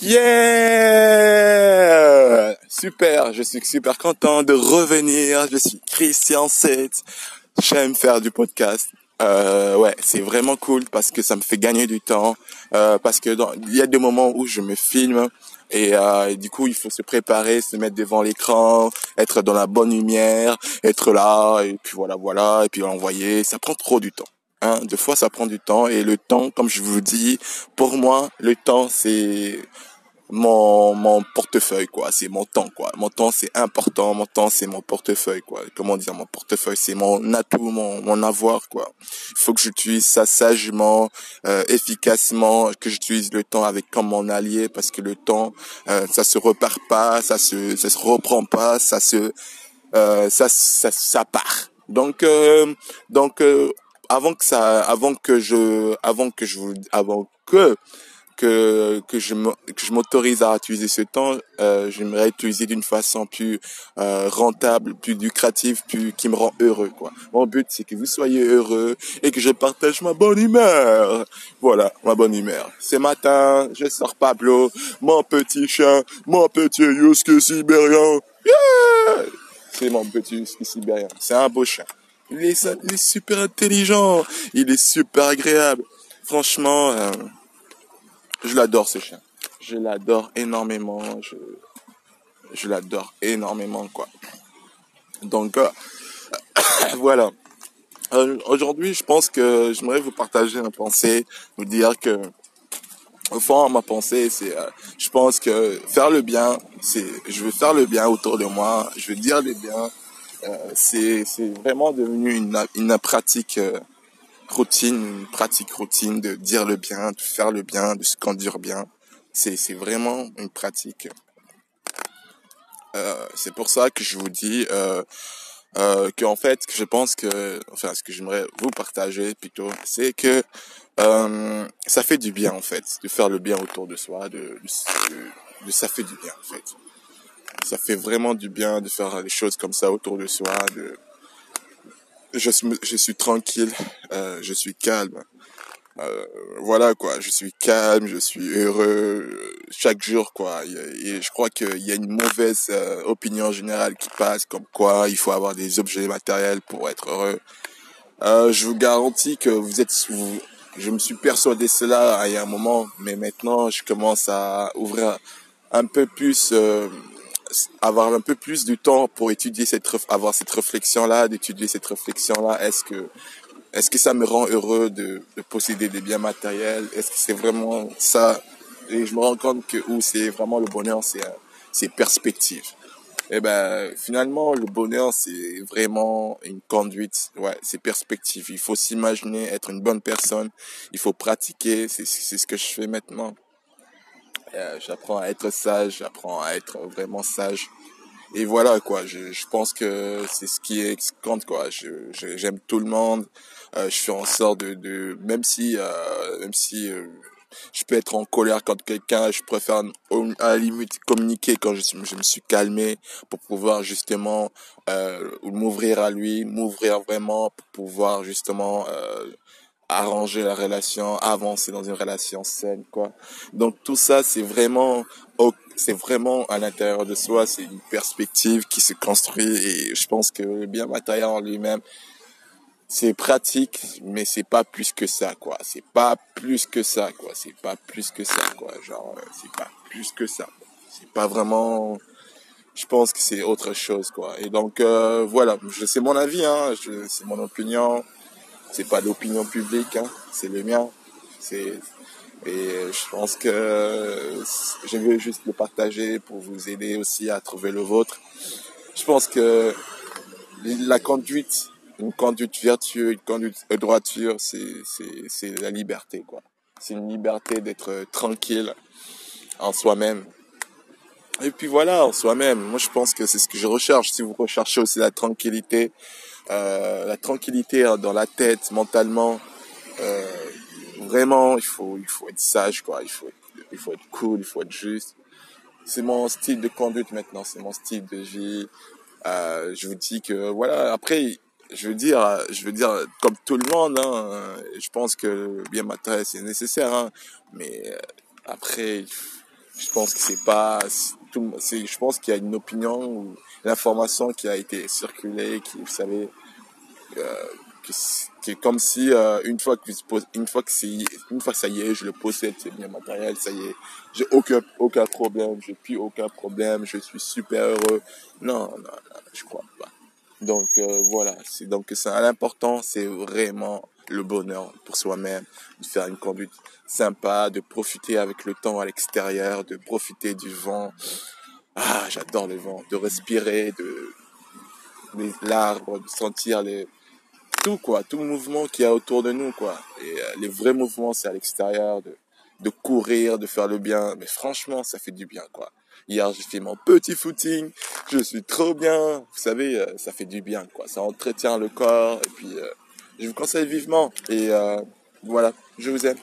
Yeah Super, je suis super content de revenir. Je suis Christian 7. J'aime faire du podcast. Euh, ouais, c'est vraiment cool parce que ça me fait gagner du temps. Euh, parce que il y a des moments où je me filme et, euh, et, du coup il faut se préparer, se mettre devant l'écran, être dans la bonne lumière, être là et puis voilà voilà et puis envoyer. Ça prend trop du temps. Hein, fois ça prend du temps et le temps, comme je vous dis, pour moi le temps c'est mon mon portefeuille quoi. C'est mon temps quoi. Mon temps c'est important. Mon temps c'est mon portefeuille quoi. Comment dire mon portefeuille c'est mon atout mon mon avoir quoi. Il faut que j'utilise ça sagement euh, efficacement que j'utilise le temps avec comme mon allié parce que le temps euh, ça se repart pas ça se ça se reprend pas ça se euh, ça, ça ça part. Donc euh, donc euh, avant que ça avant que je avant que je avant que que que je que je m'autorise à utiliser ce temps, euh, j'aimerais utiliser d'une façon plus euh, rentable, plus lucrative, plus qui me rend heureux. Mon but c'est que vous soyez heureux et que je partage ma bonne humeur. Voilà, ma bonne humeur. Ce matin, je sors Pablo, mon petit chien, mon petit husky sibérien. C'est mon petit husky sibérien. C'est un beau chien. Il est, super intelligent, il est super agréable. Franchement, euh, je l'adore ce chien. Je l'adore énormément. Je, je l'adore énormément quoi. Donc euh, voilà. Euh, Aujourd'hui, je pense que j'aimerais vous partager une pensée, vous dire que au fond, ma pensée, c'est, je pense que faire le bien, c'est, je veux faire le bien autour de moi, je veux dire le bien. Euh, c'est, vraiment devenu une, une pratique euh, routine, une pratique routine de dire le bien, de faire le bien, de se conduire bien. C'est, vraiment une pratique. Euh, c'est pour ça que je vous dis euh, qu'en fait, que je pense que, enfin, ce que j'aimerais vous partager plutôt, c'est que ça fait du bien en fait, de faire le bien autour de soi, ça fait du bien en fait. Ça fait vraiment du bien de faire les choses comme ça autour de soi, de, je, je suis tranquille, euh, je suis calme. Euh, voilà quoi, je suis calme, je suis heureux chaque jour quoi. Et, je crois qu'il y a une mauvaise euh, opinion générale qui passe comme quoi il faut avoir des objets matériels pour être heureux. Euh, je vous garantis que vous êtes, vous, je me suis persuadé cela a un moment, mais maintenant je commence à ouvrir un peu plus euh, avoir un peu plus de temps pour étudier cette avoir cette réflexion là d'étudier cette réflexion là est-ce que est-ce que ça me rend heureux de, de posséder des biens matériels? Est-ce que c'est vraiment ça? Et je me rends compte que où c'est vraiment le bonheur c'est c'est perspective. Et eh ben finalement le bonheur c'est vraiment une conduite. Ouais c'est perspective. Il faut s'imaginer être une bonne personne. Il faut pratiquer. C'est c'est ce que je fais maintenant euh, j'apprends à être sage, j'apprends à être vraiment sage. Et voilà quoi, je, je pense que c'est ce qui est compte quoi. Je j'aime tout le monde. Euh, je fais en sorte de, de même si euh, même si euh, je peux être en colère contre quelqu'un, je préfère à la limite communiquer quand je, je me suis calmé pour pouvoir justement euh, m'ouvrir à lui, m'ouvrir vraiment pour pouvoir justement arranger la relation, avancer dans une relation saine, quoi. Donc tout ça, c'est vraiment, c'est vraiment à l'intérieur de soi, c'est une perspective qui se construit et je pense que le bien matériel en lui-même, c'est pratique, mais c'est pas plus que ça, quoi. C'est pas plus que ça, quoi. C'est pas plus que ça, quoi. Genre, c'est pas plus que ça. C'est pas vraiment, je pense que c'est autre chose, quoi. Et donc, euh, voilà. C'est mon avis, hein. C'est mon opinion c'est pas l'opinion publique, hein, c'est le mien. C'est et je pense que je veux juste le partager pour vous aider aussi à trouver le vôtre. Je pense que la conduite, une conduite vertueuse, une conduite droiture, c'est la liberté quoi. C'est une liberté d'être tranquille en soi-même. Et puis voilà, en soi-même. Moi, je pense que c'est ce que je recherche. Si vous recherchez aussi la tranquillité, euh, la tranquillité hein, dans la tête, mentalement. Euh, vraiment, il faut, il faut être sage, quoi. Il faut, il faut être cool, il faut être juste. C'est mon style de conduite maintenant, c'est mon style de vie. Euh, je vous dis que voilà. Après, je veux dire, je veux dire, comme tout le monde, hein, je pense que bien matériel c'est nécessaire, hein, mais après, Je pense que c'est pas c'est, je pense qu'il y a une opinion ou l'information qui a été circulée, qui, vous savez, euh, qui, est comme si euh, une fois que une fois que c'est une fois que ça y est je le possède c'est bien matériel ça y est. J'ai aucun aucun problème j'ai plus aucun problème je suis super heureux. Non non, non je crois pas. Donc euh, voilà c'est donc ça l'important c'est vraiment le bonheur pour soi-même de faire une conduite sympa de profiter avec le temps à l'extérieur de profiter du vent. Ah j'adore le vent. De respirer de l'arbre de sentir les tout quoi, tout mouvement qu'il y a autour de nous quoi. Et euh, les vrais mouvements c'est à l'extérieur de de courir, de faire le bien, mais franchement ça fait du bien quoi. Hier j'ai fait mon petit footing, je suis trop bien, vous savez euh, ça fait du bien quoi, ça entretient le corps. Et puis euh, je vous conseille vivement et voilà, je vous aime.